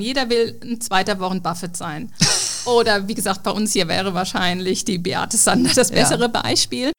Jeder will ein zweiter Warren Buffett sein. Oder wie gesagt, bei uns hier wäre wahrscheinlich die Beate Sander das bessere ja. Beispiel.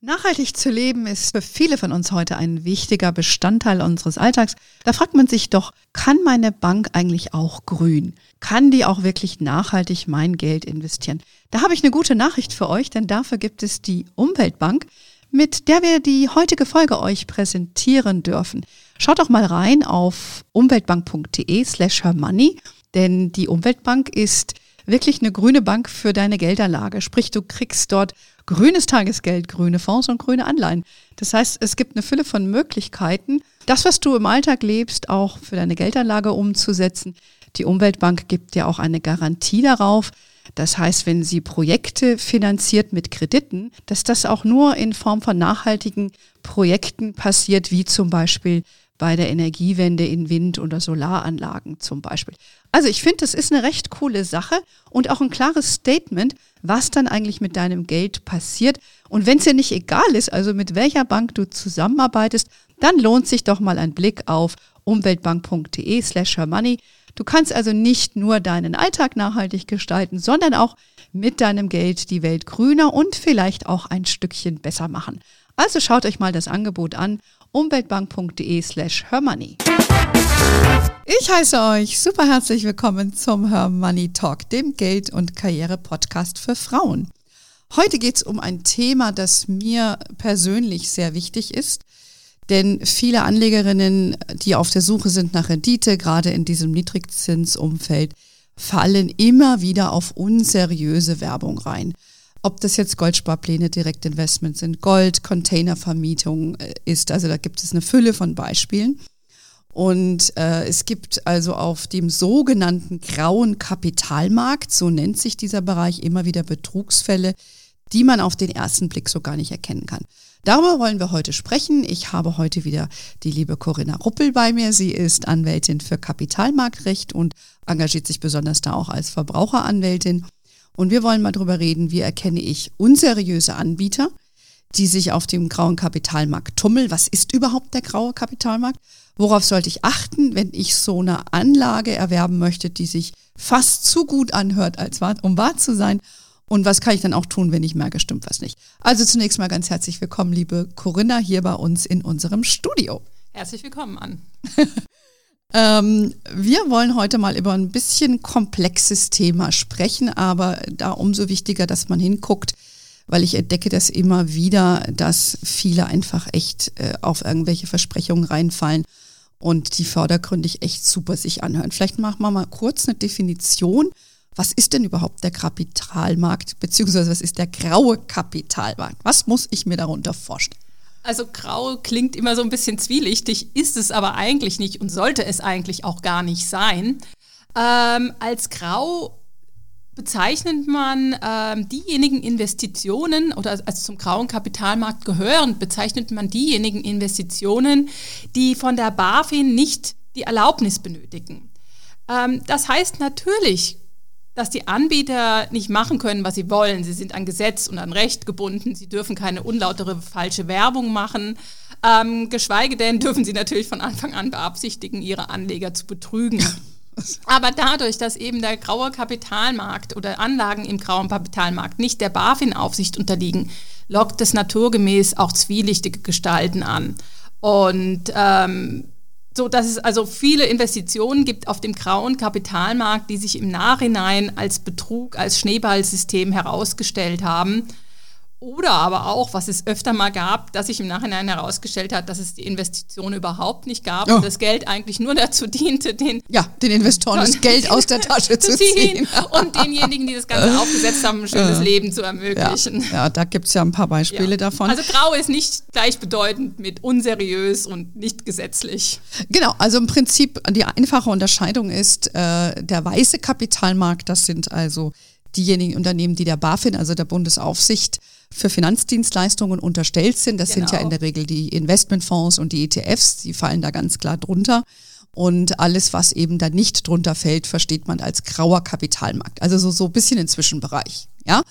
Nachhaltig zu leben ist für viele von uns heute ein wichtiger Bestandteil unseres Alltags. Da fragt man sich doch, kann meine Bank eigentlich auch grün? Kann die auch wirklich nachhaltig mein Geld investieren? Da habe ich eine gute Nachricht für euch, denn dafür gibt es die Umweltbank, mit der wir die heutige Folge euch präsentieren dürfen. Schaut doch mal rein auf umweltbank.de slash hermoney, denn die Umweltbank ist wirklich eine grüne Bank für deine Geldanlage. Sprich, du kriegst dort grünes Tagesgeld, grüne Fonds und grüne Anleihen. Das heißt, es gibt eine Fülle von Möglichkeiten, das, was du im Alltag lebst, auch für deine Geldanlage umzusetzen. Die Umweltbank gibt dir auch eine Garantie darauf. Das heißt, wenn sie Projekte finanziert mit Krediten, dass das auch nur in Form von nachhaltigen Projekten passiert, wie zum Beispiel bei der Energiewende in Wind- oder Solaranlagen zum Beispiel. Also ich finde, das ist eine recht coole Sache und auch ein klares Statement, was dann eigentlich mit deinem Geld passiert. Und wenn es dir nicht egal ist, also mit welcher Bank du zusammenarbeitest, dann lohnt sich doch mal ein Blick auf umweltbank.de slash money. Du kannst also nicht nur deinen Alltag nachhaltig gestalten, sondern auch mit deinem Geld die Welt grüner und vielleicht auch ein Stückchen besser machen. Also schaut euch mal das Angebot an umweltbank.de slash hermoney. Ich heiße euch super herzlich willkommen zum Her Money Talk, dem Geld- und Karriere-Podcast für Frauen. Heute geht es um ein Thema, das mir persönlich sehr wichtig ist, denn viele Anlegerinnen, die auf der Suche sind nach Rendite, gerade in diesem Niedrigzinsumfeld, fallen immer wieder auf unseriöse Werbung rein. Ob das jetzt Goldsparpläne, Direktinvestments sind, Gold, Containervermietung äh, ist, also da gibt es eine Fülle von Beispielen. Und äh, es gibt also auf dem sogenannten grauen Kapitalmarkt, so nennt sich dieser Bereich, immer wieder Betrugsfälle, die man auf den ersten Blick so gar nicht erkennen kann. Darüber wollen wir heute sprechen. Ich habe heute wieder die liebe Corinna Ruppel bei mir. Sie ist Anwältin für Kapitalmarktrecht und engagiert sich besonders da auch als Verbraucheranwältin. Und wir wollen mal drüber reden, wie erkenne ich unseriöse Anbieter, die sich auf dem grauen Kapitalmarkt tummeln. Was ist überhaupt der graue Kapitalmarkt? Worauf sollte ich achten, wenn ich so eine Anlage erwerben möchte, die sich fast zu gut anhört, als wahr, um wahr zu sein? Und was kann ich dann auch tun, wenn ich merke, stimmt was nicht? Also zunächst mal ganz herzlich willkommen, liebe Corinna, hier bei uns in unserem Studio. Herzlich willkommen an. Ähm, wir wollen heute mal über ein bisschen komplexes Thema sprechen, aber da umso wichtiger, dass man hinguckt, weil ich entdecke das immer wieder, dass viele einfach echt äh, auf irgendwelche Versprechungen reinfallen und die vordergründig echt super sich anhören. Vielleicht machen wir mal kurz eine Definition. Was ist denn überhaupt der Kapitalmarkt, beziehungsweise was ist der graue Kapitalmarkt? Was muss ich mir darunter vorstellen? Also grau klingt immer so ein bisschen zwielichtig, ist es aber eigentlich nicht und sollte es eigentlich auch gar nicht sein. Ähm, als grau bezeichnet man ähm, diejenigen Investitionen oder also zum grauen Kapitalmarkt gehören, bezeichnet man diejenigen Investitionen, die von der BaFin nicht die Erlaubnis benötigen. Ähm, das heißt natürlich dass die Anbieter nicht machen können, was sie wollen. Sie sind an Gesetz und an Recht gebunden. Sie dürfen keine unlautere falsche Werbung machen. Ähm, geschweige denn dürfen sie natürlich von Anfang an beabsichtigen, ihre Anleger zu betrügen. Aber dadurch, dass eben der graue Kapitalmarkt oder Anlagen im grauen Kapitalmarkt nicht der BaFin-Aufsicht unterliegen, lockt es naturgemäß auch zwielichtige Gestalten an. Und ähm, so dass es also viele Investitionen gibt auf dem grauen Kapitalmarkt, die sich im Nachhinein als Betrug, als Schneeballsystem herausgestellt haben oder aber auch, was es öfter mal gab, dass sich im Nachhinein herausgestellt hat, dass es die Investition überhaupt nicht gab oh. und das Geld eigentlich nur dazu diente, den, ja, den Investoren das Geld aus der Tasche zu ziehen. und denjenigen, die das Ganze aufgesetzt haben, ein schönes Leben zu ermöglichen. Ja, ja da gibt es ja ein paar Beispiele ja. davon. Also grau ist nicht gleichbedeutend mit unseriös und nicht gesetzlich. Genau, also im Prinzip die einfache Unterscheidung ist, äh, der weiße Kapitalmarkt, das sind also diejenigen Unternehmen, die der BaFin, also der Bundesaufsicht, für Finanzdienstleistungen unterstellt sind. Das genau. sind ja in genau. der Regel die Investmentfonds und die ETFs, die fallen da ganz klar drunter. Und alles, was eben da nicht drunter fällt, versteht man als grauer Kapitalmarkt. Also so, so ein bisschen im Zwischenbereich. Ja?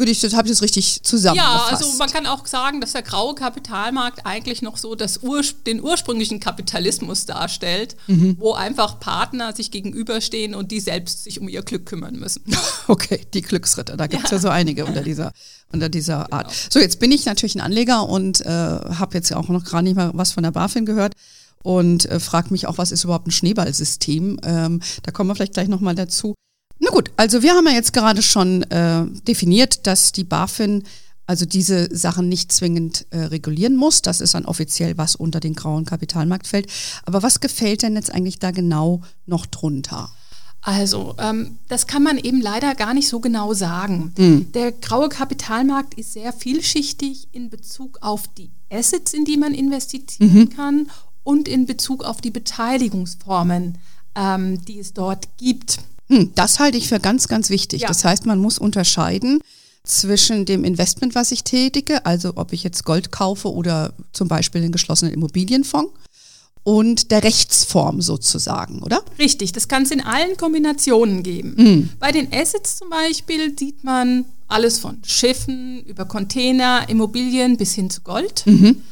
Würde ich, das habe ich das richtig zusammengefasst. Ja, also man kann auch sagen, dass der graue Kapitalmarkt eigentlich noch so das Ur den ursprünglichen Kapitalismus darstellt, mhm. wo einfach Partner sich gegenüberstehen und die selbst sich um ihr Glück kümmern müssen. Okay, die Glücksritter, da gibt es ja. ja. so einige unter dieser, unter dieser genau. Art. So, jetzt bin ich natürlich ein Anleger und äh, habe jetzt auch noch gar nicht mal was von der BaFin gehört und äh, frage mich auch, was ist überhaupt ein Schneeballsystem? Ähm, da kommen wir vielleicht gleich nochmal dazu. Na gut, also wir haben ja jetzt gerade schon äh, definiert, dass die BaFin also diese Sachen nicht zwingend äh, regulieren muss. Das ist dann offiziell, was unter den grauen Kapitalmarkt fällt. Aber was gefällt denn jetzt eigentlich da genau noch drunter? Also, ähm, das kann man eben leider gar nicht so genau sagen. Mhm. Der graue Kapitalmarkt ist sehr vielschichtig in Bezug auf die Assets, in die man investieren mhm. kann und in Bezug auf die Beteiligungsformen, ähm, die es dort gibt. Hm, das halte ich für ganz, ganz wichtig. Ja. Das heißt, man muss unterscheiden zwischen dem Investment, was ich tätige, also ob ich jetzt Gold kaufe oder zum Beispiel einen geschlossenen Immobilienfonds und der Rechtsform sozusagen, oder? Richtig, das kann es in allen Kombinationen geben. Mhm. Bei den Assets zum Beispiel sieht man alles von Schiffen über Container, Immobilien bis hin zu Gold. Mhm.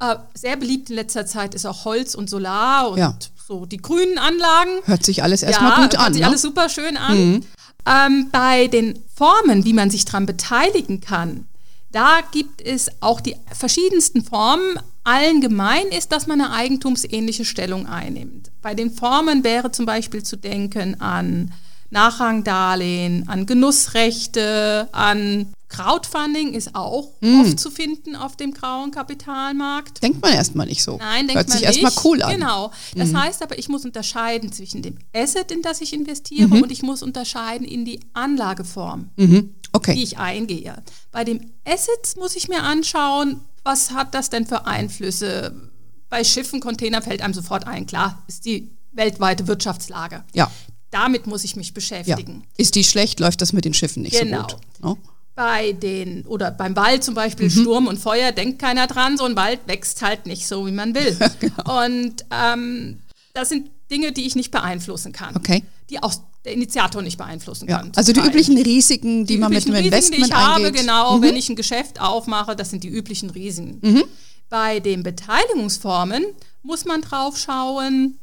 Äh, sehr beliebt in letzter Zeit ist auch Holz und Solar und ja. So die grünen Anlagen. Hört sich alles erstmal ja, gut an. Hört sich ne? alles super schön an. Mhm. Ähm, bei den Formen, wie man sich daran beteiligen kann, da gibt es auch die verschiedensten Formen. Allen gemein ist, dass man eine eigentumsähnliche Stellung einnimmt. Bei den Formen wäre zum Beispiel zu denken an Nachrangdarlehen, an Genussrechte, an Crowdfunding ist auch mm. oft zu finden auf dem grauen Kapitalmarkt. Denkt man erstmal nicht so. Nein, denkt Hört man sich erstmal cool an. Genau. Das mm. heißt aber, ich muss unterscheiden zwischen dem Asset, in das ich investiere, mhm. und ich muss unterscheiden in die Anlageform, mhm. okay. die ich eingehe. Bei dem Asset muss ich mir anschauen, was hat das denn für Einflüsse? Bei Schiffen, Container fällt einem sofort ein, klar, ist die weltweite Wirtschaftslage. Ja. Damit muss ich mich beschäftigen. Ja. Ist die schlecht, läuft das mit den Schiffen nicht genau. so gut. Genau bei den, oder beim Wald zum Beispiel, mhm. Sturm und Feuer, denkt keiner dran, so ein Wald wächst halt nicht so, wie man will. genau. Und ähm, das sind Dinge, die ich nicht beeinflussen kann. Okay. Die auch der Initiator nicht beeinflussen ja. kann. Also die üblichen Risiken, die, die man mit einem Investment die ich eingeht. habe, genau, mhm. wenn ich ein Geschäft aufmache, das sind die üblichen Risiken. Mhm. Bei den Beteiligungsformen muss man drauf schauen,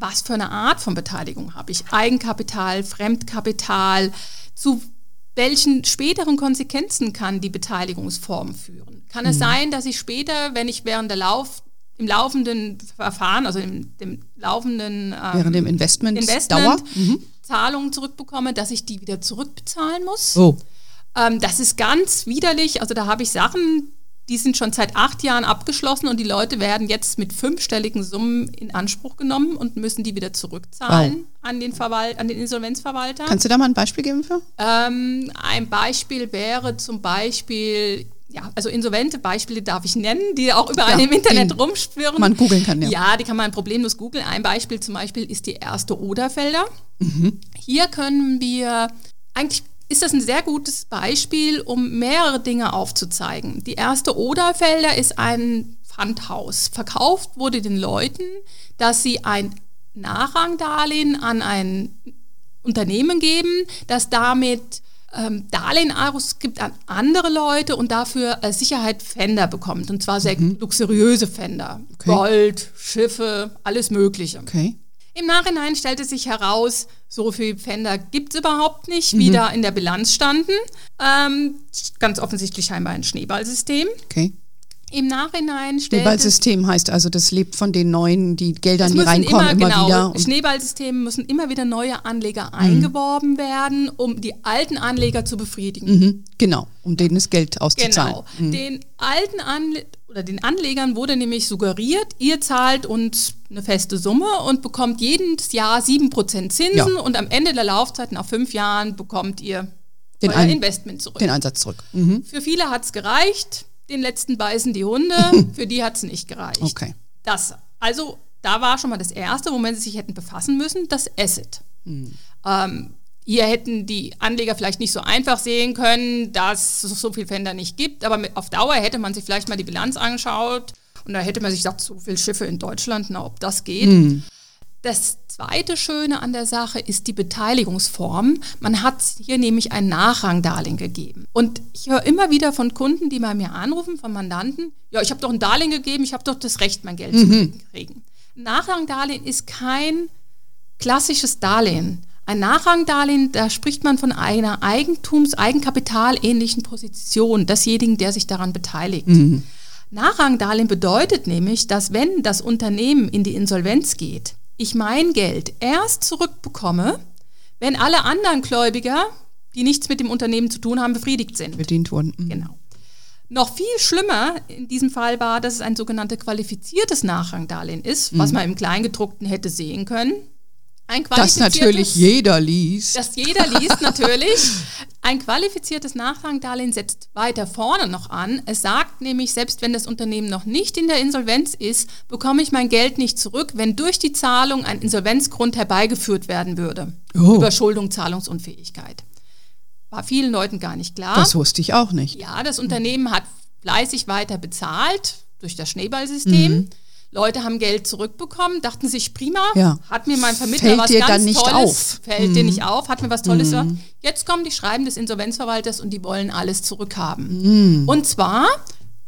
was für eine Art von Beteiligung habe ich. Eigenkapital, Fremdkapital, zu welchen späteren Konsequenzen kann die Beteiligungsform führen? Kann es mhm. sein, dass ich später, wenn ich während der Lauf, im laufenden Verfahren, also im dem laufenden ähm, während dem Investment, Investment mhm. Zahlungen zurückbekomme, dass ich die wieder zurückbezahlen muss? Oh. Ähm, das ist ganz widerlich. Also da habe ich Sachen, die sind schon seit acht Jahren abgeschlossen und die Leute werden jetzt mit fünfstelligen Summen in Anspruch genommen und müssen die wieder zurückzahlen wow. an, den Verwalt, an den Insolvenzverwalter. Kannst du da mal ein Beispiel geben für? Ähm, ein Beispiel wäre zum Beispiel, ja, also insolvente Beispiele darf ich nennen, die auch überall ja, im Internet rumschwirren. Man googeln kann, ja. Ja, die kann man problemlos googeln. Ein Beispiel zum Beispiel ist die erste Oderfelder. Mhm. Hier können wir eigentlich ist das ein sehr gutes Beispiel, um mehrere Dinge aufzuzeigen. Die erste Oderfelder ist ein Pfandhaus. Verkauft wurde den Leuten, dass sie ein Nachrangdarlehen an ein Unternehmen geben, das damit ähm, Darlehen ausgibt an andere Leute und dafür als Sicherheit Fender bekommt. Und zwar sehr mhm. luxuriöse Fender. Okay. Gold, Schiffe, alles Mögliche. Okay. Im Nachhinein stellte sich heraus, so viele Pfänder gibt es überhaupt nicht, mhm. wie da in der Bilanz standen. Ähm, ganz offensichtlich scheinbar ein Schneeballsystem. Okay. Im Nachhinein stellt Schneeballsystem heißt also, das lebt von den neuen, die Geldern, die reinkommen, immer, immer genau, wieder. Schneeballsysteme müssen immer wieder neue Anleger mhm. eingeworben werden, um die alten Anleger zu befriedigen. Mhm, genau, um denen das Geld auszuzahlen. Genau. Mhm. Den alten Anle oder den Anlegern wurde nämlich suggeriert, ihr zahlt uns eine feste Summe und bekommt jedes Jahr 7% Zinsen ja. und am Ende der Laufzeit, nach fünf Jahren, bekommt ihr den euer Investment zurück. Den Einsatz zurück. Mhm. Für viele hat es gereicht den letzten beißen die Hunde, für die hat es nicht gereicht. Okay. Das, also da war schon mal das Erste, womit sie sich hätten befassen müssen, das Asset. Mhm. Ähm, hier hätten die Anleger vielleicht nicht so einfach sehen können, dass es so viel Fender nicht gibt, aber mit, auf Dauer hätte man sich vielleicht mal die Bilanz angeschaut und da hätte man sich gesagt, so viele Schiffe in Deutschland, na, ob das geht. Mhm. Das zweite Schöne an der Sache ist die Beteiligungsform. Man hat hier nämlich ein Nachrangdarlehen gegeben. Und ich höre immer wieder von Kunden, die bei mir anrufen, von Mandanten, ja, ich habe doch ein Darlehen gegeben, ich habe doch das Recht, mein Geld mhm. zu kriegen. Nachrangdarlehen ist kein klassisches Darlehen. Ein Nachrangdarlehen, da spricht man von einer Eigentums-, Eigenkapitalähnlichen Position desjenigen, der sich daran beteiligt. Mhm. Nachrangdarlehen bedeutet nämlich, dass wenn das Unternehmen in die Insolvenz geht, ich mein Geld erst zurückbekomme, wenn alle anderen Gläubiger, die nichts mit dem Unternehmen zu tun haben, befriedigt sind. Bedient wurden. Mhm. Genau. Noch viel schlimmer in diesem Fall war, dass es ein sogenanntes qualifiziertes Nachrangdarlehen ist, mhm. was man im Kleingedruckten hätte sehen können. Ein das natürlich jeder liest. Das jeder liest natürlich. Ein qualifiziertes Nachrangdarlehen setzt weiter vorne noch an. Es sagt nämlich, selbst wenn das Unternehmen noch nicht in der Insolvenz ist, bekomme ich mein Geld nicht zurück, wenn durch die Zahlung ein Insolvenzgrund herbeigeführt werden würde. Oh. Überschuldung, Zahlungsunfähigkeit. War vielen Leuten gar nicht klar. Das wusste ich auch nicht. Ja, das Unternehmen hat fleißig weiter bezahlt durch das Schneeballsystem. Mhm Leute haben Geld zurückbekommen, dachten sich, prima, ja. hat mir mein Vermittler Fällt was dir ganz dann nicht Tolles, auf. fällt mhm. dir nicht auf, hat mir was Tolles mhm. Jetzt kommen die Schreiben des Insolvenzverwalters und die wollen alles zurückhaben. Mhm. Und zwar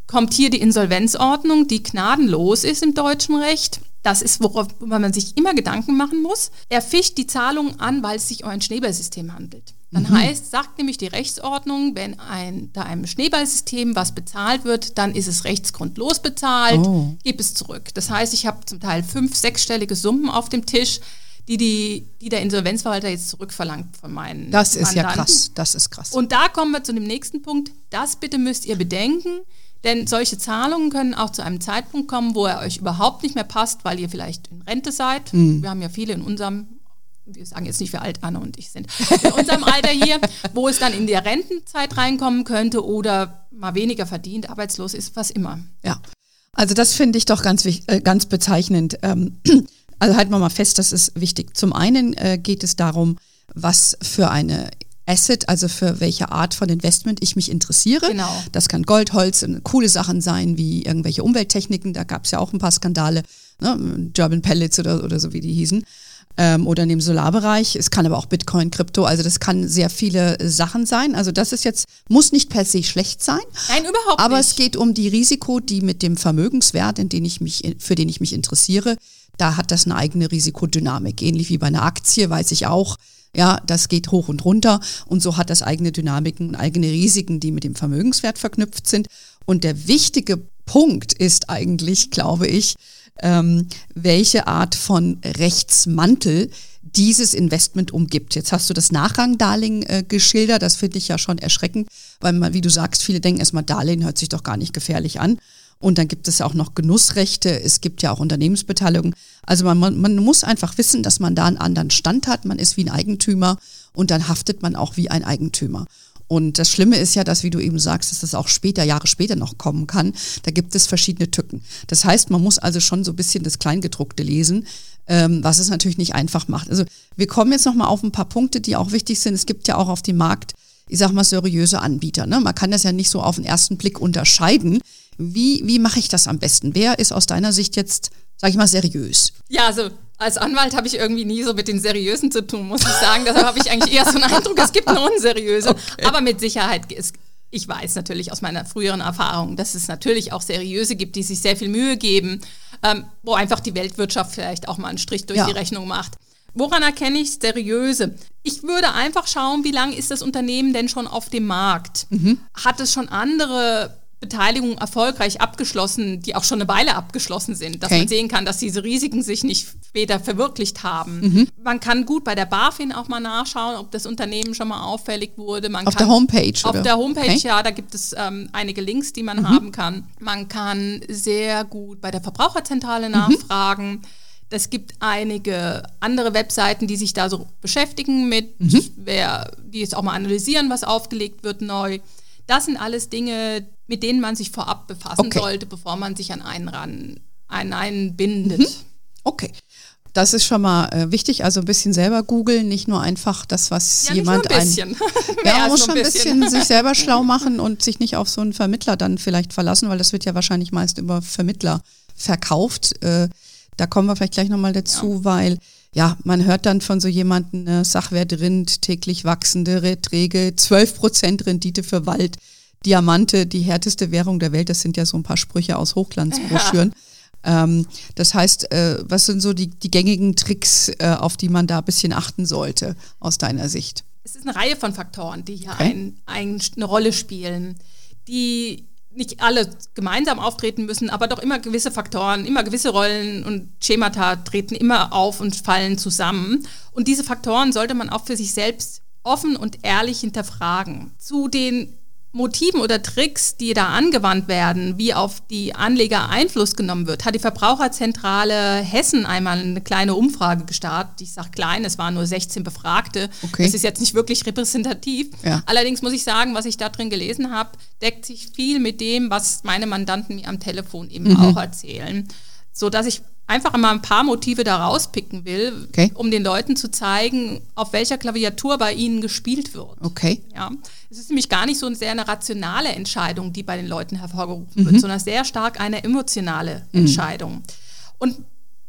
kommt hier die Insolvenzordnung, die gnadenlos ist im deutschen Recht. Das ist, worauf man sich immer Gedanken machen muss. Er ficht die Zahlungen an, weil es sich um ein Schneeballsystem handelt. Dann mhm. heißt, sagt nämlich die Rechtsordnung, wenn ein, da einem Schneeballsystem was bezahlt wird, dann ist es rechtsgrundlos bezahlt, oh. gib es zurück. Das heißt, ich habe zum Teil fünf, sechsstellige Summen auf dem Tisch, die, die, die der Insolvenzverwalter jetzt zurückverlangt von meinen Das ist Mandanten. ja krass, das ist krass. Und da kommen wir zu dem nächsten Punkt. Das bitte müsst ihr bedenken, denn solche Zahlungen können auch zu einem Zeitpunkt kommen, wo er euch überhaupt nicht mehr passt, weil ihr vielleicht in Rente seid. Mhm. Wir haben ja viele in unserem wir sagen jetzt nicht, wie alt Anne und ich sind, in unserem Alter hier, wo es dann in der Rentenzeit reinkommen könnte oder mal weniger verdient, arbeitslos ist, was immer. Ja, also das finde ich doch ganz, äh, ganz bezeichnend. Ähm, also halten wir mal fest, das ist wichtig. Zum einen äh, geht es darum, was für eine Asset, also für welche Art von Investment ich mich interessiere. Genau. Das kann Gold, Holz, coole Sachen sein, wie irgendwelche Umwelttechniken. Da gab es ja auch ein paar Skandale, ne? German Pellets oder, oder so wie die hießen ähm, oder in dem Solarbereich. Es kann aber auch Bitcoin, Krypto, also das kann sehr viele Sachen sein. Also das ist jetzt, muss nicht per se schlecht sein. Nein, überhaupt aber nicht. es geht um die Risiko, die mit dem Vermögenswert, in den ich mich, für den ich mich interessiere, da hat das eine eigene Risikodynamik. Ähnlich wie bei einer Aktie weiß ich auch, ja, das geht hoch und runter und so hat das eigene Dynamiken, eigene Risiken, die mit dem Vermögenswert verknüpft sind. Und der wichtige Punkt ist eigentlich, glaube ich, ähm, welche Art von Rechtsmantel dieses Investment umgibt. Jetzt hast du das Nachrangdarlehen äh, geschildert, das finde ich ja schon erschreckend, weil man, wie du sagst, viele denken erstmal, Darlehen hört sich doch gar nicht gefährlich an. Und dann gibt es ja auch noch Genussrechte, es gibt ja auch Unternehmensbeteiligung. Also man, man, man muss einfach wissen, dass man da einen anderen Stand hat, man ist wie ein Eigentümer und dann haftet man auch wie ein Eigentümer. Und das Schlimme ist ja, dass, wie du eben sagst, dass das auch später, Jahre später noch kommen kann. Da gibt es verschiedene Tücken. Das heißt, man muss also schon so ein bisschen das Kleingedruckte lesen, ähm, was es natürlich nicht einfach macht. Also wir kommen jetzt nochmal auf ein paar Punkte, die auch wichtig sind. Es gibt ja auch auf dem Markt, ich sag mal, seriöse Anbieter. Ne? Man kann das ja nicht so auf den ersten Blick unterscheiden. Wie, wie mache ich das am besten? Wer ist aus deiner Sicht jetzt, sag ich mal, seriös? Ja, also als Anwalt habe ich irgendwie nie so mit den Seriösen zu tun, muss ich sagen. Deshalb habe ich eigentlich eher so einen Eindruck, es gibt nur unseriöse. Okay. Aber mit Sicherheit ist, ich weiß natürlich aus meiner früheren Erfahrung, dass es natürlich auch seriöse gibt, die sich sehr viel Mühe geben, ähm, wo einfach die Weltwirtschaft vielleicht auch mal einen Strich durch ja. die Rechnung macht. Woran erkenne ich seriöse? Ich würde einfach schauen, wie lange ist das Unternehmen denn schon auf dem Markt? Mhm. Hat es schon andere Beteiligungen erfolgreich abgeschlossen, die auch schon eine Weile abgeschlossen sind, dass okay. man sehen kann, dass diese Risiken sich nicht später verwirklicht haben. Mhm. Man kann gut bei der BaFin auch mal nachschauen, ob das Unternehmen schon mal auffällig wurde. Man auf kann, der Homepage? Auf oder? der Homepage, okay. ja, da gibt es ähm, einige Links, die man mhm. haben kann. Man kann sehr gut bei der Verbraucherzentrale mhm. nachfragen. Es gibt einige andere Webseiten, die sich da so beschäftigen mit, mhm. wer, die jetzt auch mal analysieren, was aufgelegt wird neu. Das sind alles Dinge, mit denen man sich vorab befassen okay. sollte, bevor man sich an einen ran, an einen bindet. Mhm. Okay. Das ist schon mal äh, wichtig, also ein bisschen selber googeln, nicht nur einfach das, was ja, jemand nicht nur ein bisschen. Ein, ja, man muss schon ein bisschen, sich selber schlau machen und sich nicht auf so einen Vermittler dann vielleicht verlassen, weil das wird ja wahrscheinlich meist über Vermittler verkauft. Äh, Da kommen wir vielleicht gleich nochmal dazu, ja. weil ja, man hört dann von so jemandem, äh, Sachwert Rind, täglich wachsende Erträge, 12% Rendite für Wald, Diamante, die härteste Währung der Welt. Das sind ja so ein paar Sprüche aus Hochglanzbroschüren. Ja. Ähm, das heißt, äh, was sind so die, die gängigen Tricks, äh, auf die man da ein bisschen achten sollte, aus deiner Sicht? Es ist eine Reihe von Faktoren, die hier okay. ein, ein, eine Rolle spielen, die nicht alle gemeinsam auftreten müssen, aber doch immer gewisse Faktoren, immer gewisse Rollen und Schemata treten immer auf und fallen zusammen. Und diese Faktoren sollte man auch für sich selbst offen und ehrlich hinterfragen. Zu den Motiven oder Tricks, die da angewandt werden, wie auf die Anleger Einfluss genommen wird, hat die Verbraucherzentrale Hessen einmal eine kleine Umfrage gestartet. Ich sage klein, es waren nur 16 Befragte. Okay. Das ist jetzt nicht wirklich repräsentativ. Ja. Allerdings muss ich sagen, was ich da drin gelesen habe, deckt sich viel mit dem, was meine Mandanten mir am Telefon eben mhm. auch erzählen. So dass ich einfach mal ein paar Motive da rauspicken will, okay. um den Leuten zu zeigen, auf welcher Klaviatur bei ihnen gespielt wird. Okay. Ja. Es ist nämlich gar nicht so eine sehr eine rationale Entscheidung, die bei den Leuten hervorgerufen mhm. wird, sondern sehr stark eine emotionale mhm. Entscheidung. Und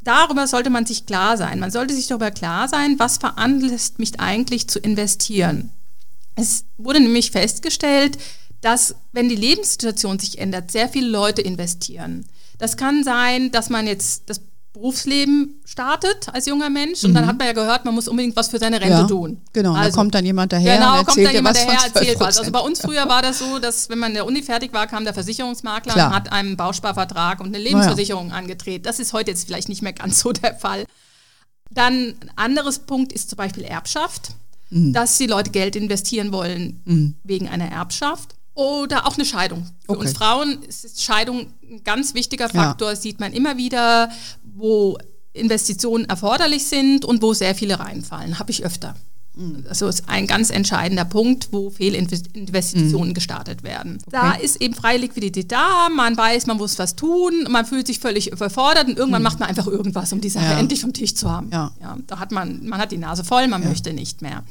darüber sollte man sich klar sein. Man sollte sich darüber klar sein, was veranlasst mich eigentlich zu investieren. Es wurde nämlich festgestellt, dass wenn die Lebenssituation sich ändert, sehr viele Leute investieren. Das kann sein, dass man jetzt das Berufsleben startet als junger Mensch und mhm. dann hat man ja gehört, man muss unbedingt was für seine Rente ja, tun. Genau, also, da kommt dann jemand daher genau, und erzählt kommt dann jemand daher, erzählt was. Also bei uns früher war das so, dass wenn man in der Uni fertig war, kam der Versicherungsmakler Klar. und hat einen Bausparvertrag und eine Lebensversicherung ja. angedreht. Das ist heute jetzt vielleicht nicht mehr ganz so der Fall. Dann ein anderes Punkt ist zum Beispiel Erbschaft, mhm. dass die Leute Geld investieren wollen mhm. wegen einer Erbschaft. Oder auch eine Scheidung. Für okay. uns Frauen ist Scheidung ein ganz wichtiger Faktor. Ja. sieht man immer wieder, wo Investitionen erforderlich sind und wo sehr viele reinfallen. Habe ich öfter. Mhm. Also ist ein ganz entscheidender Punkt, wo Fehlinvestitionen mhm. gestartet werden. Okay. Da ist eben freie Liquidität da, man weiß, man muss was tun, man fühlt sich völlig überfordert und irgendwann mhm. macht man einfach irgendwas, um die Sache ja. endlich vom Tisch zu haben. Ja. ja. da hat man, man hat die Nase voll, man ja. möchte nicht mehr.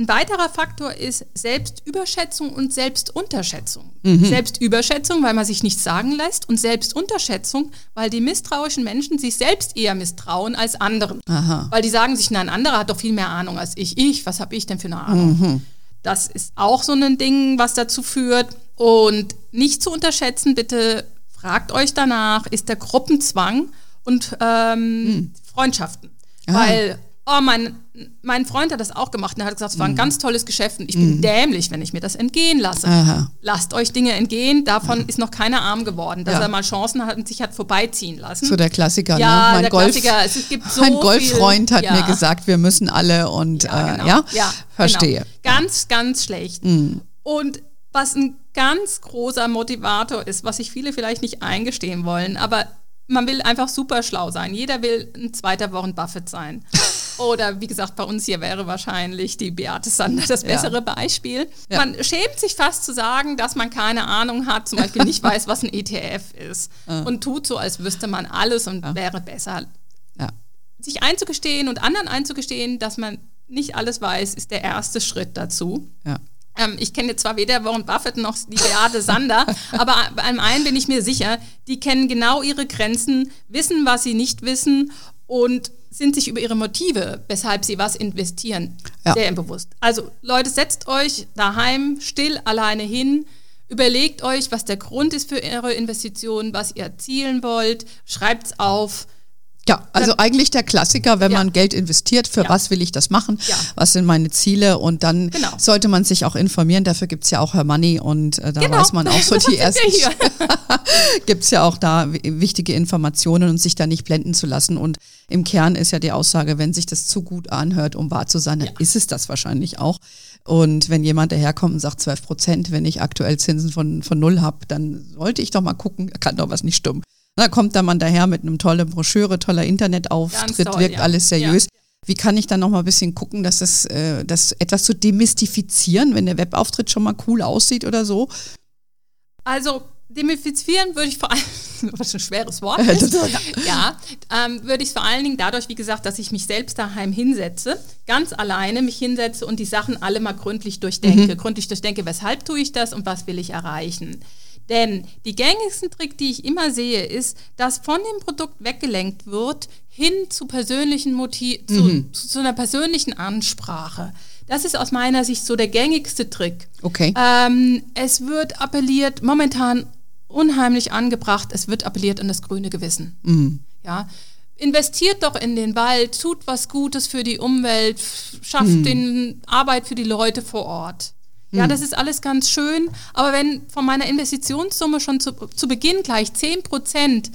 Ein weiterer Faktor ist Selbstüberschätzung und Selbstunterschätzung. Mhm. Selbstüberschätzung, weil man sich nichts sagen lässt und Selbstunterschätzung, weil die misstrauischen Menschen sich selbst eher misstrauen als anderen. Aha. Weil die sagen sich, na, ein anderer hat doch viel mehr Ahnung als ich. Ich, was habe ich denn für eine Ahnung? Mhm. Das ist auch so ein Ding, was dazu führt. Und nicht zu unterschätzen, bitte fragt euch danach, ist der Gruppenzwang und ähm, mhm. Freundschaften. Aha. Weil oh, mein, mein Freund hat das auch gemacht und er hat gesagt, es war ein mhm. ganz tolles Geschäft und ich bin mhm. dämlich, wenn ich mir das entgehen lasse. Aha. Lasst euch Dinge entgehen, davon ja. ist noch keiner arm geworden, dass ja. er mal Chancen hat und sich hat vorbeiziehen lassen. So der Klassiker, ja, ne? Mein der Golf, Klassiker. Es gibt so mein Golffreund hat ja. mir gesagt, wir müssen alle und ja, äh, genau. äh, ja? ja, verstehe. Genau. Ganz, ganz schlecht. Mhm. Und was ein ganz großer Motivator ist, was sich viele vielleicht nicht eingestehen wollen, aber man will einfach super schlau sein. Jeder will ein zweiter Warren Buffett sein. Oder wie gesagt, bei uns hier wäre wahrscheinlich die Beate Sander das bessere ja. Beispiel. Ja. Man schämt sich fast zu sagen, dass man keine Ahnung hat, zum Beispiel nicht weiß, was ein ETF ist. Ja. Und tut so, als wüsste man alles und wäre besser. Sich einzugestehen und anderen einzugestehen, dass man nicht alles weiß, ist der erste Schritt dazu. Ähm, ich kenne zwar weder Warren Buffett noch die Beate Sander, aber beim einen bin ich mir sicher, die kennen genau ihre Grenzen, wissen, was sie nicht wissen und sind sich über ihre Motive, weshalb sie was investieren, ja. sehr bewusst. Also Leute, setzt euch daheim still alleine hin, überlegt euch, was der Grund ist für eure Investition, was ihr erzielen wollt, schreibt es auf. Ja, also eigentlich der Klassiker, wenn ja. man Geld investiert, für ja. was will ich das machen, ja. was sind meine Ziele und dann genau. sollte man sich auch informieren, dafür gibt es ja auch Herr Money und äh, da genau. weiß man auch so die ersten, gibt es ja auch da wichtige Informationen und sich da nicht blenden zu lassen und im Kern ist ja die Aussage, wenn sich das zu gut anhört, um wahr zu sein, dann ist es das wahrscheinlich auch. Und wenn jemand daherkommt und sagt 12 Prozent, wenn ich aktuell Zinsen von, von null habe, dann sollte ich doch mal gucken, kann doch was nicht stimmen. Da kommt der Mann daher mit einem tollen Broschüre, toller Internetauftritt, toll, wirkt ja. alles seriös. Ja. Wie kann ich dann noch mal ein bisschen gucken, dass es äh, das etwas zu demystifizieren, wenn der Webauftritt schon mal cool aussieht oder so? Also demystifizieren würde ich vor allem, was ein schweres Wort ist, ja, ähm, würde ich vor allen Dingen dadurch, wie gesagt, dass ich mich selbst daheim hinsetze, ganz alleine mich hinsetze und die Sachen alle mal gründlich durchdenke, mhm. gründlich durchdenke, weshalb tue ich das und was will ich erreichen Denn die gängigsten Trick, die ich immer sehe, ist, dass von dem Produkt weggelenkt wird hin zu persönlichen Motiv, zu, Mhm. zu, zu einer persönlichen Ansprache. Das ist aus meiner Sicht so der gängigste Trick. Okay. Ähm, es wird appelliert, momentan unheimlich angebracht, es wird appelliert an das grüne Gewissen. Mhm. Ja. Investiert doch in den Wald, tut was Gutes für die Umwelt, schafft Mhm. den Arbeit für die Leute vor Ort. Ja, das ist alles ganz schön, aber wenn von meiner Investitionssumme schon zu, zu Beginn gleich 10 Prozent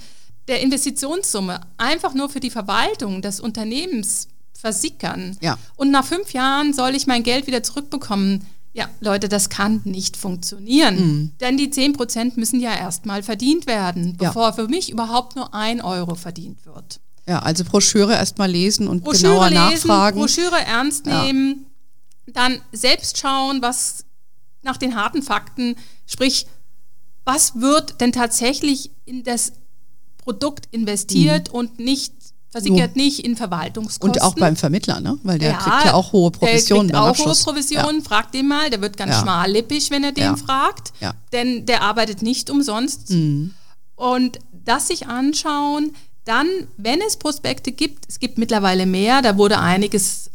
der Investitionssumme einfach nur für die Verwaltung des Unternehmens versickern Ja. und nach fünf Jahren soll ich mein Geld wieder zurückbekommen, ja, Leute, das kann nicht funktionieren. Mhm. Denn die 10 Prozent müssen ja erstmal verdient werden, Ja. bevor für mich überhaupt nur ein Euro verdient wird. Ja, also Broschüre erstmal lesen und Broschüre genauer lesen, nachfragen. Broschüre ernst Ja. nehmen, dann selbst schauen, was nach den harten Fakten, sprich, was wird denn tatsächlich in das Produkt investiert und nicht versickert nicht in Verwaltungskosten. Mhm. und auch beim Vermittler, ne? Weil der kriegt ja auch hohe Der Provisionen kriegt beim auch hohe Provisionen, fragt den mal, der wird ganz Ja. schmallippig, wenn er den Ja. fragt, Ja. denn der arbeitet nicht umsonst. Mhm. Und das sich anschauen, dann, wenn es Prospekte gibt, es gibt mittlerweile mehr, da wurde einiges,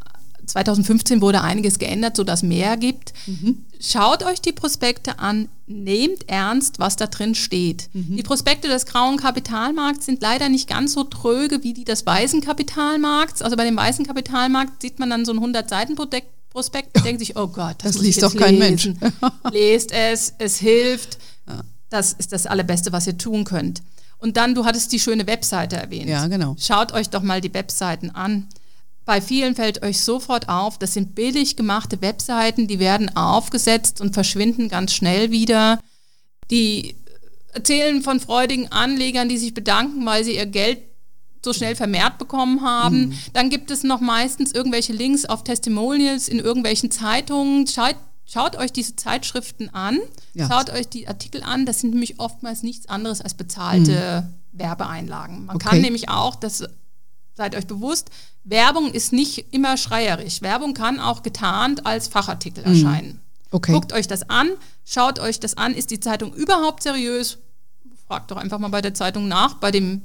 2015 wurde einiges geändert, sodass mehr gibt. Mhm. Schaut euch die Prospekte an, nehmt ernst, was da drin steht. Mhm. Die Prospekte des grauen Kapitalmarkts sind leider nicht ganz so tröge wie die des weißen Kapitalmarkts. Also bei dem weißen Kapitalmarkt sieht man dann so ein 100-Seiten-Prospekt und denkt sich, oh Gott, das, Das liest doch kein lesen. Mensch. Lest es, es hilft. Das ist das Allerbeste, was ihr tun könnt. Und dann, du hattest die schöne Webseite erwähnt. Ja, genau. Schaut euch doch mal die Webseiten an. Bei vielen fällt euch sofort auf, das sind billig gemachte Webseiten, die werden aufgesetzt und verschwinden ganz schnell wieder. Die erzählen von freudigen Anlegern, die sich bedanken, weil sie ihr Geld so schnell vermehrt bekommen haben. Mhm. Dann gibt es noch meistens irgendwelche Links auf Testimonials in irgendwelchen Zeitungen. Schaut, schaut euch diese Zeitschriften an, Ja. schaut euch die Artikel an. Das sind nämlich oftmals nichts anderes als bezahlte Werbeeinlagen. Man Okay. kann nämlich auch, das seid euch bewusst, Werbung ist nicht immer schreierisch. Werbung kann auch getarnt als Fachartikel erscheinen. Mhm. Okay. Guckt euch das an, schaut euch das an. Ist die Zeitung überhaupt seriös? Fragt doch einfach mal bei der Zeitung nach, bei dem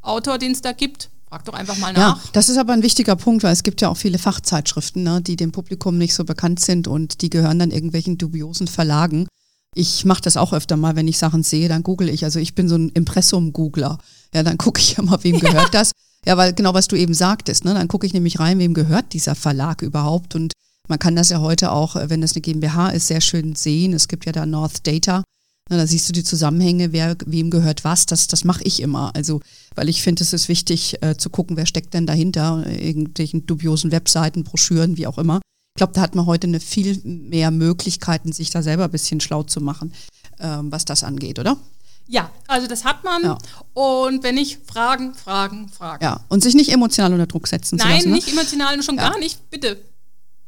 Autor, den es da gibt. Fragt doch einfach mal Ja, nach. das ist aber ein wichtiger Punkt, weil es gibt ja auch viele Fachzeitschriften, ne, die dem Publikum nicht so bekannt sind und die gehören dann irgendwelchen dubiosen Verlagen. Ich mache das auch öfter mal, wenn ich Sachen sehe, dann google ich. Also ich bin so ein Impressum-Googler. Ja, dann gucke ich ja mal, wem gehört das. Ja, weil genau was du eben sagtest, ne, dann gucke ich nämlich rein, wem gehört dieser Verlag überhaupt. Und man kann das ja heute auch, äh, wenn das eine GmbH ist, sehr schön sehen. Es gibt ja da North Data. Na, da siehst du die Zusammenhänge, wer wem gehört was. Das, das mache ich immer. Also, weil ich finde, es ist wichtig äh, zu gucken, wer steckt denn dahinter, irgendwelchen dubiosen Webseiten, Broschüren, wie auch immer. Ich glaube, da hat man heute eine viel mehr Möglichkeiten, sich da selber ein bisschen schlau zu machen, ähm, was das angeht, oder? Ja, also das hat man. Ja. Und wenn nicht, Fragen, Fragen, Fragen. Ja. Und sich nicht emotional unter Druck setzen zu Nein, lassen. ne? nicht emotional und schon Ja. gar nicht. Bitte.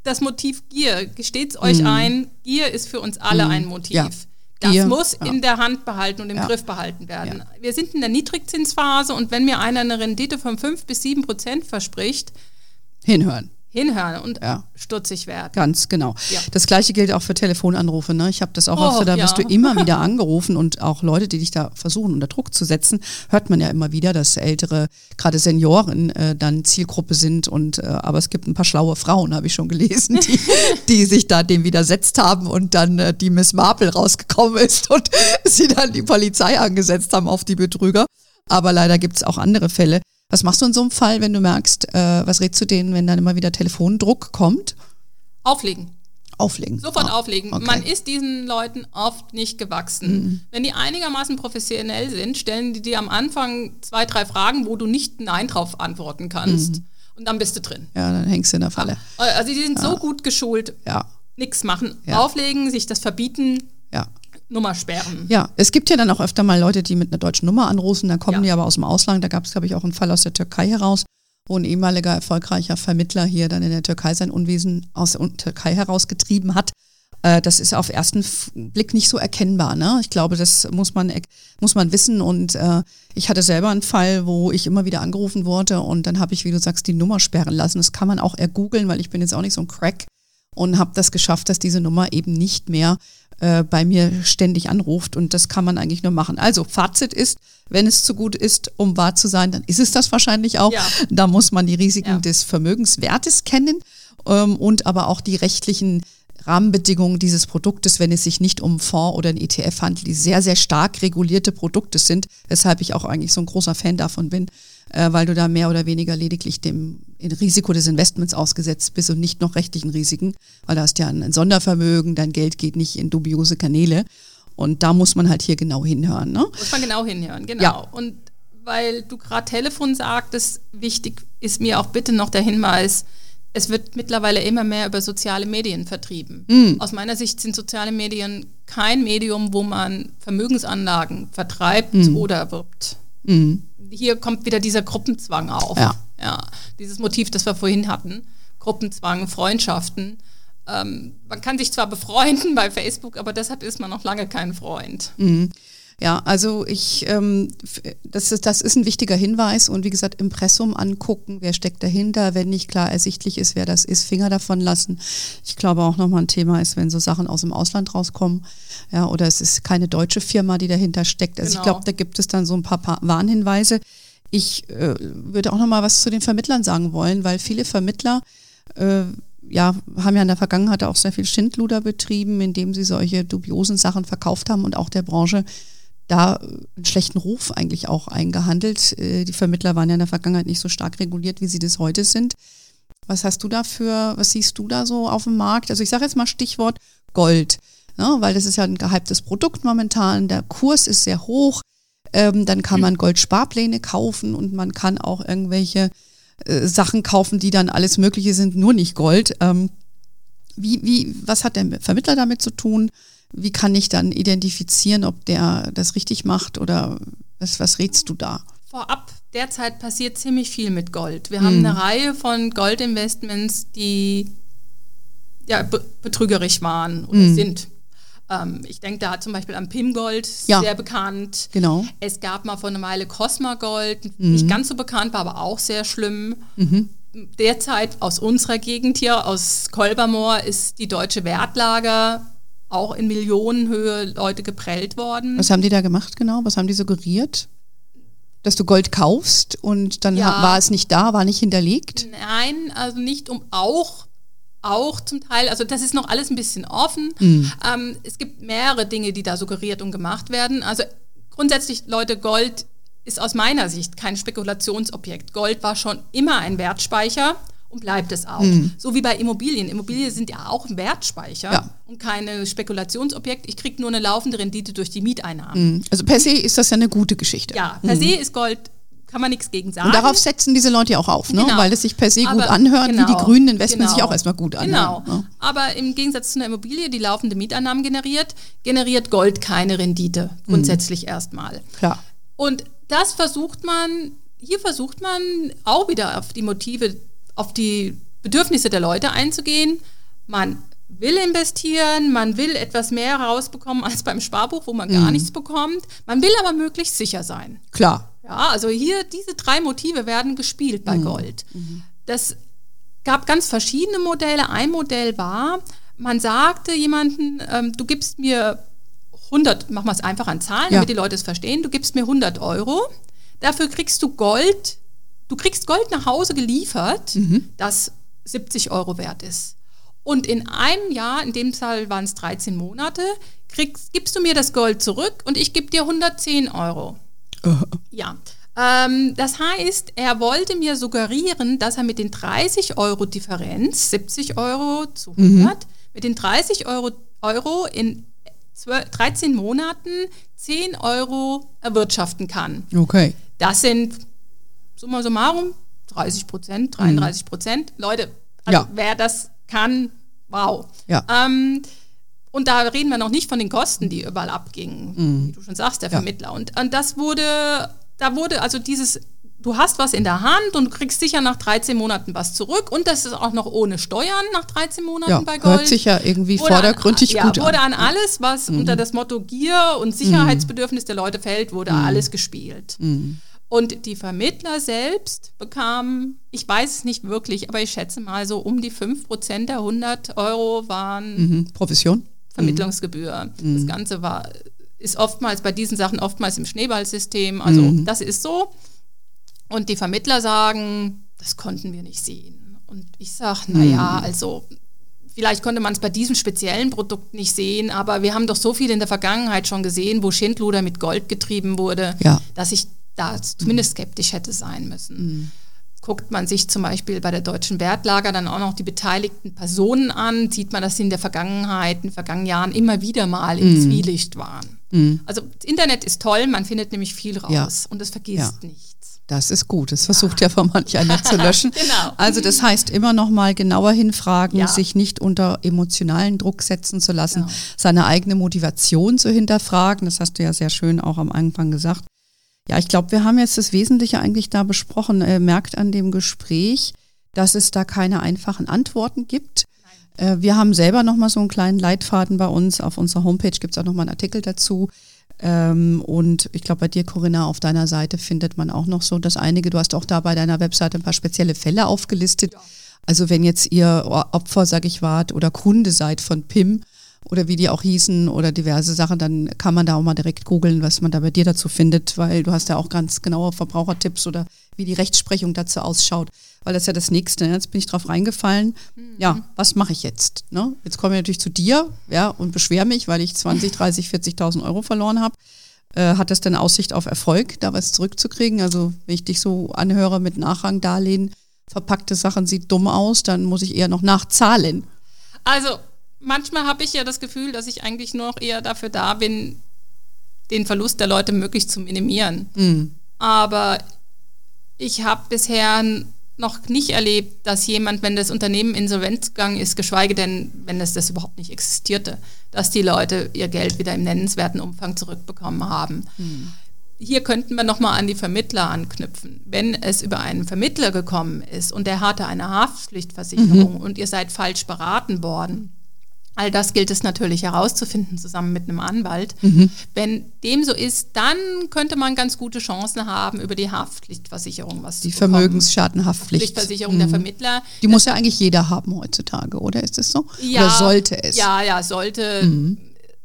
Das Motiv Gier, gesteht's euch Mhm. ein, Gier ist für uns alle ein Motiv. Ja. Das Gier, muss ja. in der Hand behalten und im Ja. Griff behalten werden. Wir sind in der Niedrigzinsphase und wenn mir einer eine Rendite von 5 bis 7 Prozent verspricht, Hinhören. Hinhören und Ja. stutzig werden. Ganz genau. Ja. Das gleiche gilt auch für Telefonanrufe. Ne? Ich habe das auch Oh, öfter, da ja. wirst du immer wieder angerufen und auch Leute, die dich da versuchen unter Druck zu setzen, hört man ja immer wieder, dass ältere, gerade Senioren äh, dann Zielgruppe sind und äh, aber es gibt ein paar schlaue Frauen, habe ich schon gelesen, die, die sich da dem widersetzt haben und dann äh, die Miss Marple rausgekommen ist und sie dann die Polizei angesetzt haben auf die Betrüger. Aber leider gibt es auch andere Fälle. Was machst du in so einem Fall, wenn du merkst, äh, was rätst du denen, wenn dann immer wieder Telefondruck kommt? Auflegen. Auflegen. Sofort Ah, auflegen. okay. Mhm. Man ist diesen Leuten oft nicht gewachsen. Wenn die einigermaßen professionell sind, stellen die dir am Anfang zwei, drei Fragen, wo du nicht Nein drauf antworten kannst. Mhm. Und dann bist du drin. Ja, dann hängst du in der Falle. Also die sind so gut geschult, Ja, nichts machen. Ja. Auflegen, sich das verbieten, ja. Nummer sperren. Ja, es gibt ja dann auch öfter mal Leute, die mit einer deutschen Nummer anrufen, dann kommen Ja. die aber aus dem Ausland. Da gab es, glaube ich, auch einen Fall aus der Türkei heraus, wo ein ehemaliger erfolgreicher Vermittler hier dann in der Türkei sein Unwesen aus der Türkei herausgetrieben hat. Äh, Das ist auf ersten Blick nicht so erkennbar. Ne? Ich glaube, das muss man, ek- muss man wissen. Und äh, ich hatte selber einen Fall, wo ich immer wieder angerufen wurde und dann habe ich, wie du sagst, die Nummer sperren lassen. Das kann man auch ergoogeln, weil ich bin jetzt auch nicht so ein Crack und habe das geschafft, dass diese Nummer eben nicht mehr äh, bei mir ständig anruft und das kann man eigentlich nur machen. Also Fazit ist, wenn es zu gut ist, um wahr zu sein, dann ist es das wahrscheinlich auch. Ja. Da muss man die Risiken Ja. des Vermögenswertes kennen ähm, und aber auch die rechtlichen Rahmenbedingungen dieses Produktes, wenn es sich nicht um Fonds oder ein ETF handelt, die sehr, sehr stark regulierte Produkte sind, weshalb ich auch eigentlich so ein großer Fan davon bin, äh, weil du da mehr oder weniger lediglich dem Risiko des Investments ausgesetzt bist und nicht noch rechtlichen Risiken, weil da hast ja ein Sondervermögen, dein Geld geht nicht in dubiose Kanäle. Und da muss man halt hier genau hinhören. Ne? Muss man genau hinhören, genau. Ja. Und weil du gerade Telefon sagtest, wichtig ist mir auch bitte noch der Hinweis, es wird mittlerweile immer mehr über soziale Medien vertrieben. Mm. Aus meiner Sicht sind soziale Medien kein Medium, wo man Vermögensanlagen vertreibt Mm. oder erwirbt. Mhm. Hier kommt wieder dieser Gruppenzwang auf. Ja. ja dieses Motiv, das wir vorhin hatten. Gruppenzwang, Freundschaften. Ähm, man kann sich zwar befreunden bei Facebook, aber deshalb ist man noch lange kein Freund. Mhm. Ja, also ich, ähm, das, ist, das ist ein wichtiger Hinweis und wie gesagt, Impressum angucken, wer steckt dahinter, wenn nicht klar ersichtlich ist, wer das ist, Finger davon lassen. Ich glaube auch nochmal ein Thema ist, wenn so Sachen aus dem Ausland rauskommen, ja, oder es ist keine deutsche Firma, die dahinter steckt. Also ich Genau. glaube, da gibt es dann so ein paar, paar Warnhinweise. Ich äh, würde auch nochmal was zu den Vermittlern sagen wollen, weil viele Vermittler äh, ja, haben ja in der Vergangenheit auch sehr viel Schindluder betrieben, indem sie solche dubiosen Sachen verkauft haben und auch der Branche da einen schlechten Ruf eigentlich auch eingehandelt. Äh, Die Vermittler waren ja in der Vergangenheit nicht so stark reguliert, wie sie das heute sind. Was hast du da für, was siehst du da so auf dem Markt? Also ich sage jetzt mal Stichwort Gold, ne, weil das ist ja ein gehyptes Produkt momentan. Der Kurs ist sehr hoch. Ähm, dann kann man Goldsparpläne kaufen und man kann auch irgendwelche äh, Sachen kaufen, die dann alles Mögliche sind, nur nicht Gold. Ähm, wie, wie, was hat der Vermittler damit zu tun? Wie kann ich dann identifizieren, ob der das richtig macht oder was, was rätst du da? Vorab, derzeit passiert ziemlich viel mit Gold. Wir haben eine Reihe von Goldinvestments, die ja, be betrügerisch waren oder sind. Ähm, ich denke da zum Beispiel an PIM Gold, Ja. sehr bekannt. Genau. Es gab mal vor einer Weile Cosma Gold, nicht ganz so bekannt, war aber auch sehr schlimm. Derzeit aus unserer Gegend hier, aus Kolbermoor, ist die deutsche Wertlager auch in Millionenhöhe Leute geprellt worden. Was haben die da gemacht genau? Was haben die suggeriert? Dass du Gold kaufst und dann Ja. war es nicht da, war nicht hinterlegt? Nein, also nicht um auch auch zum Teil, also das ist noch alles ein bisschen offen. Mhm. Ähm, es gibt mehrere Dinge, die da suggeriert und gemacht werden. Also grundsätzlich, Leute, Gold ist aus meiner Sicht kein Spekulationsobjekt. Gold war schon immer ein Wertspeicher und bleibt es auch. So wie bei Immobilien. Immobilien sind ja auch ein Wertspeicher Mhm. Ja. und keine Spekulationsobjekt. Ich kriege nur eine laufende Rendite durch die Mieteinnahmen. Mhm. Also per se ist das ja eine gute Geschichte. Ja, per se ist Gold, kann man nichts gegen sagen. Und darauf setzen diese Leute ja auch auf, ne? Genau. weil es sich per se gut Aber- anhört, wie die genau, grünen Investments sich genau. auch erstmal gut anhören. Genau. Ne? Aber im Gegensatz zu einer Immobilie, die laufende Mieteinnahmen generiert, generiert Gold keine Rendite, grundsätzlich erstmal. Klar. Und das versucht man, hier versucht man auch wieder auf die Motive, auf die Bedürfnisse der Leute einzugehen. Man will investieren, man will etwas mehr rausbekommen als beim Sparbuch, wo man gar nichts bekommt. Man will aber möglichst sicher sein. Klar. Ja, also hier diese drei Motive werden gespielt bei Gold. Das gab ganz verschiedene Modelle. Ein Modell war, man sagte jemanden, ähm, du gibst mir 100, machen wir es einfach an Zahlen, Ja. damit die Leute es verstehen, du gibst mir 100 Euro, dafür kriegst du Gold, du kriegst Gold nach Hause geliefert, das 70 Euro wert ist. Und in einem Jahr, in dem Fall waren es 13 Monate, kriegst, gibst du mir das Gold zurück und ich gebe dir 110 Euro. Ja. Ähm, das heißt, er wollte mir suggerieren, dass er mit den 30 Euro Differenz, 70 Euro zu 100, mit den 30 Euro, Euro in 12, 13 Monaten 10 Euro erwirtschaften kann. Okay. Das sind summa summarum 30 Prozent, 33 Prozent. Leute, also Ja. wer das kann, wow. Ja. Ähm, und da reden wir noch nicht von den Kosten, die überall abgingen, wie du schon sagst, der Ja. Vermittler. Und, und das wurde, da wurde also dieses, du hast was in der Hand und du kriegst sicher nach 13 Monaten was zurück und das ist auch noch ohne Steuern nach 13 Monaten Ja, bei Gold. hört sich ja irgendwie Wurde vordergründig an, gut ja, wurde an. Mhm. an alles, was unter das Motto Gier und Sicherheitsbedürfnis der Leute fällt, wurde Mhm. alles gespielt. Und die Vermittler selbst bekamen, ich weiß es nicht wirklich, aber ich schätze mal so um die 5% der 100 Euro waren Mhm. Provision? Vermittlungsgebühr. Mhm. Das Ganze war, ist oftmals bei diesen Sachen oftmals im Schneeballsystem. Also mhm. das ist so. Und die Vermittler sagen, das konnten wir nicht sehen. Und ich sage, naja, mhm. also vielleicht konnte man es bei diesem speziellen Produkt nicht sehen, aber wir haben doch so viel in der Vergangenheit schon gesehen, wo Schindluder mit Gold getrieben wurde, ja. dass ich da zumindest skeptisch hätte sein müssen. Mhm. Guckt man sich zum Beispiel bei der Deutschen Wertlager dann auch noch die beteiligten Personen an, sieht man, dass sie in der Vergangenheit, in den vergangenen Jahren immer wieder mal im mhm. Zwielicht waren. Mhm. Also das Internet ist toll, man findet nämlich viel raus ja. und es vergisst ja. nicht. Das ist gut. Das versucht ja von manch einer zu löschen. genau. Also das heißt immer noch mal genauer hinfragen, ja. sich nicht unter emotionalen Druck setzen zu lassen, genau. seine eigene Motivation zu hinterfragen. Das hast du ja sehr schön auch am Anfang gesagt. Ja, ich glaube, wir haben jetzt das Wesentliche eigentlich da besprochen. Äh, merkt an dem Gespräch, dass es da keine einfachen Antworten gibt. Äh, wir haben selber noch mal so einen kleinen Leitfaden bei uns. Auf unserer Homepage gibt es auch noch mal einen Artikel dazu ähm, und ich glaube, bei dir, Corinna, auf deiner Seite findet man auch noch so das einige. Du hast auch da bei deiner Webseite ein paar spezielle Fälle aufgelistet. Also wenn jetzt ihr Opfer, sag ich, wart oder Kunde seid von PIM oder wie die auch hießen oder diverse Sachen, dann kann man da auch mal direkt googeln, was man da bei dir dazu findet, weil du hast ja auch ganz genaue Verbrauchertipps oder wie die Rechtsprechung dazu ausschaut weil das ist ja das Nächste. Ne? Jetzt bin ich drauf reingefallen. Mhm. Ja, was mache ich jetzt? Ne? Jetzt komme ich natürlich zu dir ja, und beschwere mich, weil ich 20, 30, 40.000 Euro verloren habe. Äh, hat das denn Aussicht auf Erfolg, da was zurückzukriegen? Also wenn ich dich so anhöre mit Nachrangdarlehen, verpackte Sachen sieht dumm aus, dann muss ich eher noch nachzahlen. Also manchmal habe ich ja das Gefühl, dass ich eigentlich nur noch eher dafür da bin, den Verlust der Leute möglichst zu minimieren. Mhm. Aber ich habe bisher noch nicht erlebt, dass jemand, wenn das Unternehmen insolvent gegangen ist, geschweige denn, wenn es das überhaupt nicht existierte, dass die Leute ihr Geld wieder im nennenswerten Umfang zurückbekommen haben. Hm. Hier könnten wir nochmal an die Vermittler anknüpfen. Wenn es über einen Vermittler gekommen ist und der hatte eine Haftpflichtversicherung mhm. und ihr seid falsch beraten worden, All das gilt es natürlich herauszufinden, zusammen mit einem Anwalt. Mhm. Wenn dem so ist, dann könnte man ganz gute Chancen haben, über die Haftpflichtversicherung was die zu bekommen. Die Vermögensschadenhaftpflicht. Haftpflichtversicherung mhm. der Vermittler. Die muss ja eigentlich jeder haben heutzutage, oder ist es so? Ja, oder sollte es? Ja, ja, sollte. Mhm.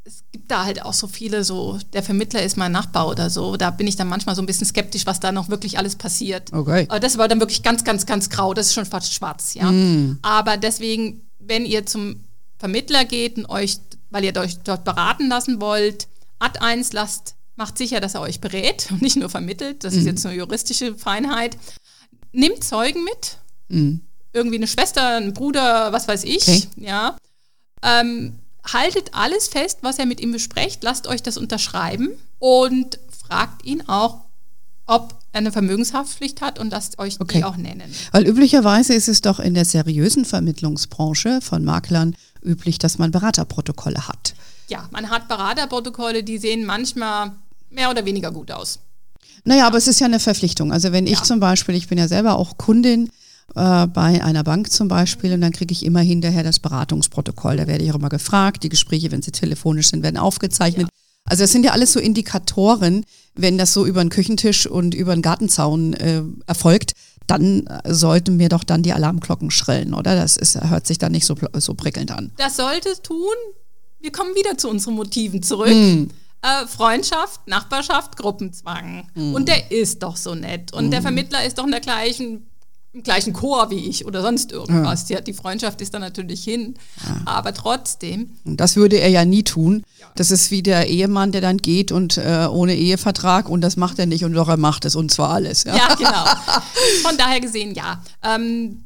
Es gibt da halt auch so viele, so der Vermittler ist mein Nachbar oder so. Da bin ich dann manchmal so ein bisschen skeptisch, was da noch wirklich alles passiert. Okay. Aber das war dann wirklich ganz, ganz, ganz grau. Das ist schon fast schwarz, ja. Mhm. Aber deswegen, wenn ihr zum Vermittler geht und euch, weil ihr euch dort beraten lassen wollt, Ad 1 lasst, macht sicher, dass er euch berät und nicht nur vermittelt. Das mhm. ist jetzt eine juristische Feinheit. Nimmt Zeugen mit. Mhm. Irgendwie eine Schwester, ein Bruder, was weiß ich. Okay. Ja. Ähm, haltet alles fest, was er mit ihm besprecht. Lasst euch das unterschreiben und fragt ihn auch, ob er eine Vermögenshaftpflicht hat und lasst euch okay. die auch nennen. Weil üblicherweise ist es doch in der seriösen Vermittlungsbranche von Maklern üblich, dass man Beraterprotokolle hat. Ja, man hat Beraterprotokolle, die sehen manchmal mehr oder weniger gut aus. Naja, aber es ist ja eine Verpflichtung. Also wenn ich ja. zum Beispiel, ich bin ja selber auch Kundin äh, bei einer Bank zum Beispiel und dann kriege ich immer hinterher das Beratungsprotokoll. Da werde ich auch immer gefragt. Die Gespräche, wenn sie telefonisch sind, werden aufgezeichnet. Ja. Also das sind ja alles so Indikatoren, wenn das so über den Küchentisch und über den Gartenzaun äh, erfolgt, dann sollten mir doch dann die Alarmglocken schrillen, oder? Das ist, hört sich dann nicht so, so prickelnd an. Das sollte es tun. Wir kommen wieder zu unseren Motiven zurück. Mm. Äh, Freundschaft, Nachbarschaft, Gruppenzwang. Mm. Und der ist doch so nett. Und mm. der Vermittler ist doch in der gleichen im gleichen Chor wie ich oder sonst irgendwas. Ja. Die, Freundschaft ist da natürlich hin. Ja. Aber trotzdem. Das würde er ja nie tun. Ja. Das ist wie der Ehemann, der dann geht und äh, ohne Ehevertrag und das macht er nicht und doch er macht es und zwar alles. Ja, ja genau. Von daher gesehen, ja. Ähm,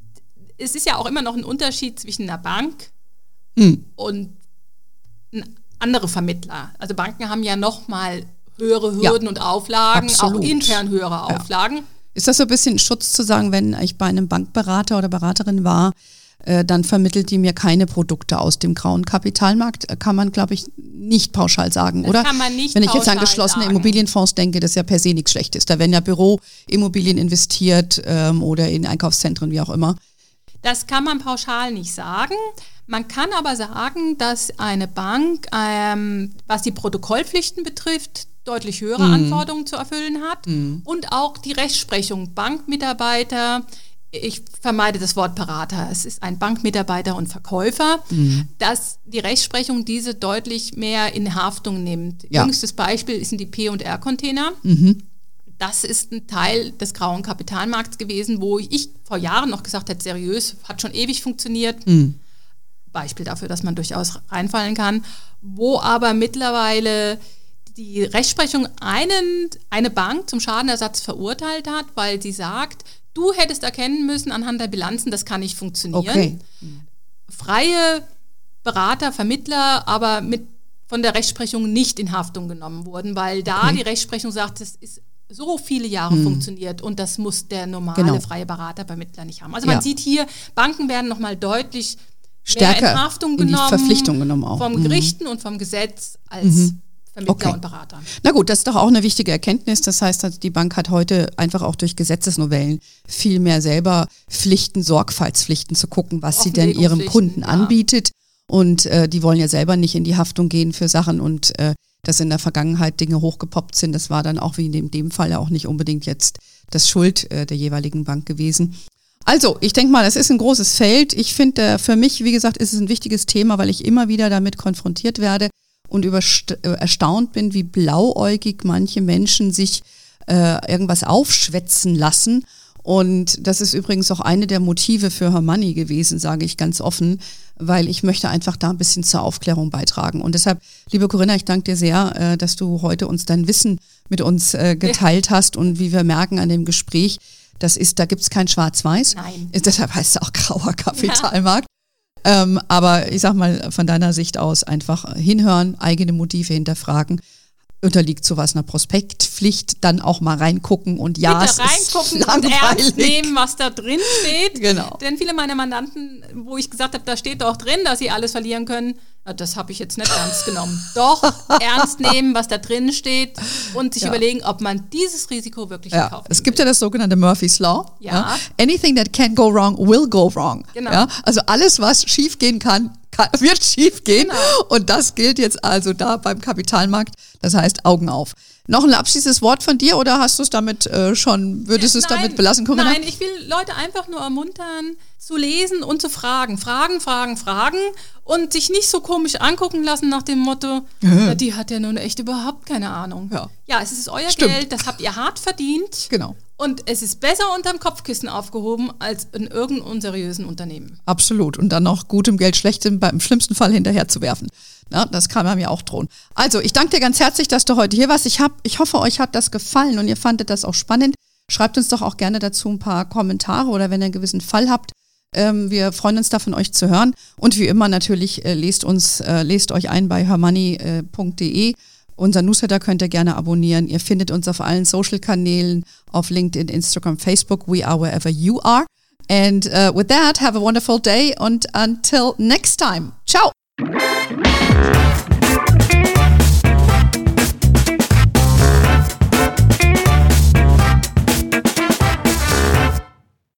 es ist ja auch immer noch ein Unterschied zwischen einer Bank hm. und andere Vermittler. Also Banken haben ja noch mal höhere Hürden und Auflagen, Absolut. auch intern höhere Auflagen. Ist das so ein bisschen Schutz zu sagen, wenn ich bei einem Bankberater oder Beraterin war, äh, dann vermittelt die mir keine Produkte aus dem grauen Kapitalmarkt? Äh, kann man, glaube ich, nicht pauschal sagen, das oder? Kann man nicht Wenn ich jetzt an geschlossene sagen. Immobilienfonds denke, das ist ja per se nichts Schlechtes. Da werden ja Büroimmobilien investiert ähm, oder in Einkaufszentren, wie auch immer. Das kann man pauschal nicht sagen. Man kann aber sagen, dass eine Bank, ähm, was die Protokollpflichten betrifft, deutlich höhere mhm. Anforderungen zu erfüllen hat mhm. und auch die Rechtsprechung. Bankmitarbeiter ich vermeide das Wort Berater. Es ist ein Bankmitarbeiter und Verkäufer, mhm. dass die Rechtsprechung diese deutlich mehr in Haftung nimmt. Ja. Jüngstes Beispiel sind die P&R-Container. Mhm. Das ist ein Teil des grauen Kapitalmarkts gewesen, wo ich vor Jahren noch gesagt hätte, seriös, hat schon ewig funktioniert. Mhm. Beispiel dafür, dass man durchaus reinfallen kann. Wo aber mittlerweile die Rechtsprechung einen, eine Bank zum Schadenersatz verurteilt hat, weil sie sagt, Du hättest erkennen müssen anhand der Bilanzen, das kann nicht funktionieren. Okay. Freie Berater, Vermittler, aber mit von der Rechtsprechung nicht in Haftung genommen wurden, weil da okay. die Rechtsprechung sagt, es ist so viele Jahre hm. funktioniert und das muss der normale genau. freie Berater, Vermittler nicht haben. Also man ja. sieht hier, Banken werden nochmal deutlich stärker in Haftung genommen, in die Verpflichtung genommen auch. vom mhm. Gerichten und vom Gesetz als mhm. Vermittler okay. und Berater. Na gut, das ist doch auch eine wichtige Erkenntnis. Das heißt, die Bank hat heute einfach auch durch Gesetzesnovellen viel mehr selber Pflichten, Sorgfaltspflichten zu gucken, was sie denn ihrem Kunden ja. anbietet. Und äh, die wollen ja selber nicht in die Haftung gehen für Sachen und äh, dass in der Vergangenheit Dinge hochgepoppt sind. Das war dann auch wie in dem, Fall ja auch nicht unbedingt jetzt das Schuld äh, der jeweiligen Bank gewesen. Also, ich denke mal, es ist ein großes Feld. Ich finde, äh, für mich, wie gesagt, ist es ein wichtiges Thema, weil ich immer wieder damit konfrontiert werde und äh, erstaunt bin, wie blauäugig manche Menschen sich äh, irgendwas aufschwätzen lassen. Und das ist übrigens auch eine der Motive für Hermanni gewesen, sage ich ganz offen, weil ich möchte einfach da ein bisschen zur Aufklärung beitragen. Und deshalb, liebe Corinna, ich danke dir sehr, äh, dass du heute uns dein Wissen mit uns äh, geteilt hast und wie wir merken an dem Gespräch, das ist, da gibt es kein Schwarz-Weiß. Nein. Deshalb heißt es auch grauer Kapitalmarkt. Ähm, aber ich sag mal, von deiner Sicht aus einfach hinhören, eigene Motive hinterfragen. Unterliegt sowas einer Prospektpflicht, dann auch mal reingucken und ja, Bitte reingucken und ernst nehmen, was da drin steht. Genau. Denn viele meiner Mandanten, wo ich gesagt habe, da steht doch drin, dass sie alles verlieren können, das habe ich jetzt nicht ernst genommen. Doch ernst nehmen, was da drin steht und sich ja. überlegen, ob man dieses Risiko wirklich ja. kauft. Es gibt will. ja das sogenannte Murphy's Law. Ja. ja. Anything that can go wrong will go wrong. Genau. Also alles, was schief gehen kann wird schief gehen. Genau. Und das gilt jetzt also da beim Kapitalmarkt. Das heißt, Augen auf. Noch ein abschließendes Wort von dir oder hast du es damit äh, schon, würdest du es damit belassen, Corinna? Nein, ich will Leute einfach nur ermuntern, zu lesen und zu fragen. Fragen, fragen, fragen und sich nicht so komisch angucken lassen nach dem Motto, ja. die hat ja nun echt überhaupt keine Ahnung. Ja, ja es ist euer Stimmt. Geld, das habt ihr hart verdient. Genau. Und es ist besser unterm Kopfkissen aufgehoben als in irgendeinem unseriösen Unternehmen. Absolut. Und dann noch gutem Geld schlechtem beim schlimmsten Fall hinterher zu werfen. Ja, das kann man mir auch drohen. Also, ich danke dir ganz herzlich, dass du heute hier warst. Ich, hab, ich hoffe, euch hat das gefallen und ihr fandet das auch spannend. Schreibt uns doch auch gerne dazu ein paar Kommentare oder wenn ihr einen gewissen Fall habt, ähm, wir freuen uns da von euch zu hören. Und wie immer natürlich, äh, lest uns, äh, lest euch ein bei hermoney.de. Äh, Unser Newsletter könnt ihr gerne abonnieren. Ihr findet uns auf allen Social-Kanälen, auf LinkedIn, Instagram, Facebook. We are wherever you are. And uh, with that, have a wonderful day and until next time. Ciao.